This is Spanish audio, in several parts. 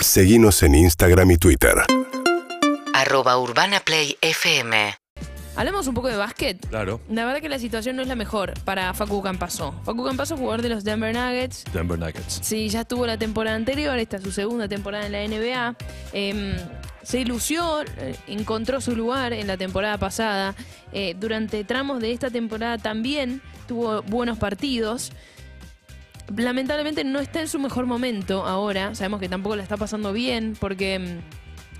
Seguimos en Instagram y Twitter. Arroba Urbana Play FM. Hablemos un poco de básquet. Claro. La verdad que la situación no es la mejor para Facu Campaso. Facu Campaso, jugador de los Denver Nuggets. Denver Nuggets. Sí, ya estuvo la temporada anterior, esta es su segunda temporada en la NBA. Em, se ilusió, eh, encontró su lugar en la temporada pasada. Eh, durante tramos de esta temporada también tuvo buenos partidos. Lamentablemente no está en su mejor momento ahora. Sabemos que tampoco la está pasando bien porque em,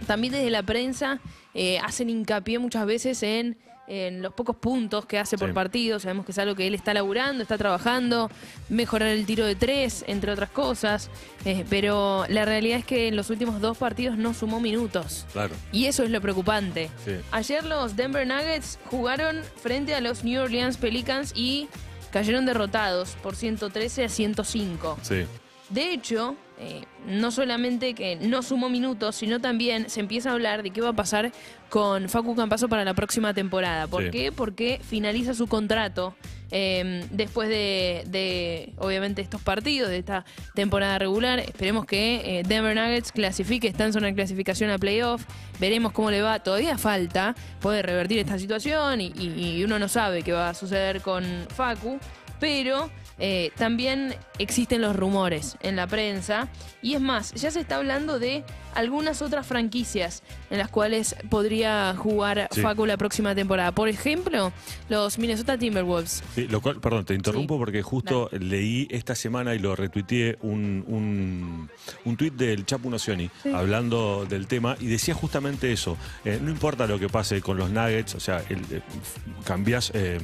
también desde la prensa eh, hacen hincapié muchas veces en, en los pocos puntos que hace por Sí. partido. Sabemos que es algo que él está laburando, está trabajando, mejorar el tiro de tres, entre otras cosas. Eh, pero la realidad es que en los últimos dos partidos no sumó minutos. Claro. Y eso es lo preocupante. Sí. Ayer los Denver Nuggets jugaron frente a los New Orleans Pelicans y cayeron derrotados por 113 a 105. Sí. De hecho, eh, no solamente que no sumó minutos, sino también se empieza a hablar de qué va a pasar con Facu Campaso para la próxima temporada. ¿Por Sí. qué? Porque finaliza su contrato eh, después de, de, obviamente, estos partidos, de esta temporada regular. Esperemos que eh, Denver Nuggets clasifique, está en zona de clasificación a playoff. Veremos cómo le va. Todavía falta, puede revertir esta situación y, y- y uno no sabe qué va a suceder con Facu. Pero eh, también existen los rumores en la prensa. Y es más, ya se está hablando de algunas otras franquicias en las cuales podría jugar Sí. Facu la próxima temporada. Por ejemplo, los Minnesota Timberwolves. Sí, lo cual, perdón, te interrumpo Sí. porque justo leí esta semana y lo retuiteé un, un, un tuit del Chapu Nocioni hablando del tema y decía justamente eso. Eh, no importa lo que pase con los Nuggets, o sea, el, eh, cambias. eh,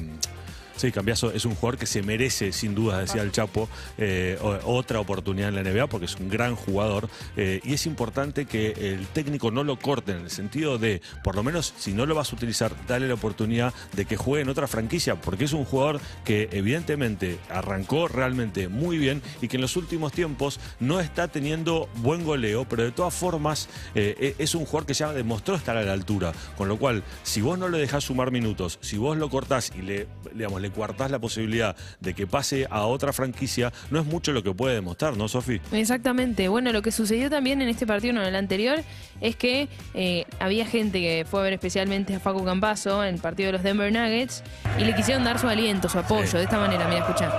Sí, Cambiaso es un jugador que se merece, sin duda, decía el Chapo, eh, otra oportunidad en la NBA porque es un gran jugador. eh, y es importante que el técnico no lo corte en el sentido de, por lo menos, si no lo vas a utilizar, dale la oportunidad de que juegue en otra franquicia, porque es un jugador que, evidentemente, arrancó realmente muy bien y que en los últimos tiempos no está teniendo buen goleo, pero de todas formas eh, es un jugador que ya demostró estar a la altura. Con lo cual, si vos no le dejás sumar minutos, si vos lo cortás y le, digamos, le cuartás la posibilidad de que pase a otra franquicia, no es mucho lo que puede demostrar, ¿no, Sofi? Exactamente. Bueno, lo que sucedió también en este partido, no en el anterior, es que eh, había gente que fue a ver especialmente a Facu Campaso en el partido de los Denver Nuggets y le quisieron dar su aliento, su apoyo, Sí. de esta manera, mira, escucha.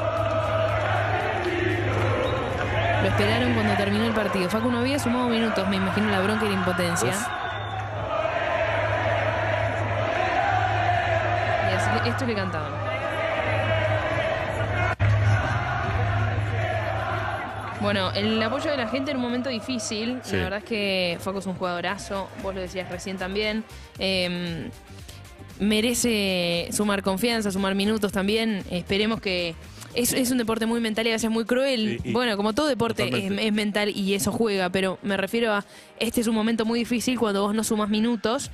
Lo esperaron cuando terminó el partido. Facu no había sumado minutos, me imagino la bronca y la impotencia. Uf. Esto le cantaban. Bueno, el apoyo de la gente en un momento difícil. Sí. La verdad es que Facu es un jugadorazo. Vos lo decías recién también. Eh, merece sumar confianza, sumar minutos también. Esperemos que. Es, es un deporte muy mental y a veces muy cruel. Y- bueno, como todo deporte es, mental y eso juega, pero me refiero a este es un momento muy difícil cuando vos no sumas minutos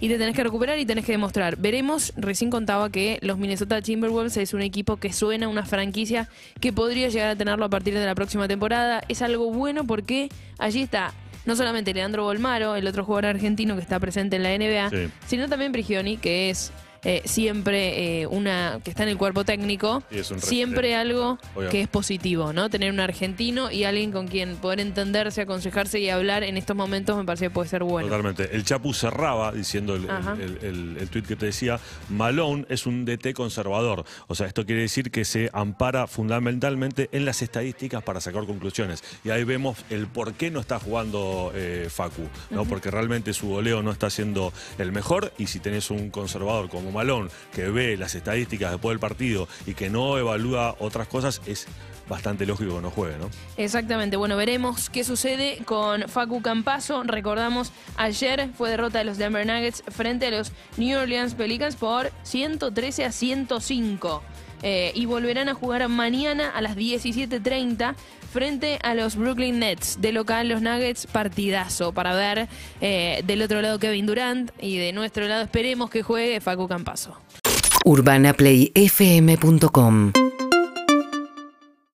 y te tenés que recuperar y tenés que demostrar. Veremos, recién contaba que los Minnesota Timberwolves es un equipo que suena a una franquicia que podría llegar a tenerlo a partir de la próxima temporada. Es algo bueno porque allí está no solamente Leandro Bolmaro, el otro jugador argentino que está presente en la NBA, Sí. sino también Prigioni, que es eh, siempre eh, una que está en el cuerpo técnico, Y es un siempre algo obviamente. que es positivo, ¿no? Tener un argentino y alguien con quien poder entenderse, aconsejarse y hablar en estos momentos me parece que puede ser bueno. Totalmente. El Chapu cerraba diciendo el, Ajá. el, tuit que te decía, Malone es un DT conservador. O sea, esto quiere decir que se ampara fundamentalmente en las estadísticas para sacar conclusiones. Y ahí vemos el por qué no está jugando eh, Facu, ¿no? Porque realmente su goleo no está siendo el mejor. Y si tenés un conservador como Malone que ve las estadísticas después del partido y que no evalúa otras cosas, es bastante lógico que no juegue, ¿no? Exactamente, bueno, veremos qué sucede con Facu Campaso. Recordamos, ayer fue derrota de los Denver Nuggets frente a los New Orleans Pelicans por 113 a 105. Eh, y volverán a jugar mañana a las 17.30 frente a los Brooklyn Nets. De local, los Nuggets, partidazo para ver eh, del otro lado Kevin Durant y de nuestro lado esperemos que juegue Facu Campaso. UrbanaPlayFM.com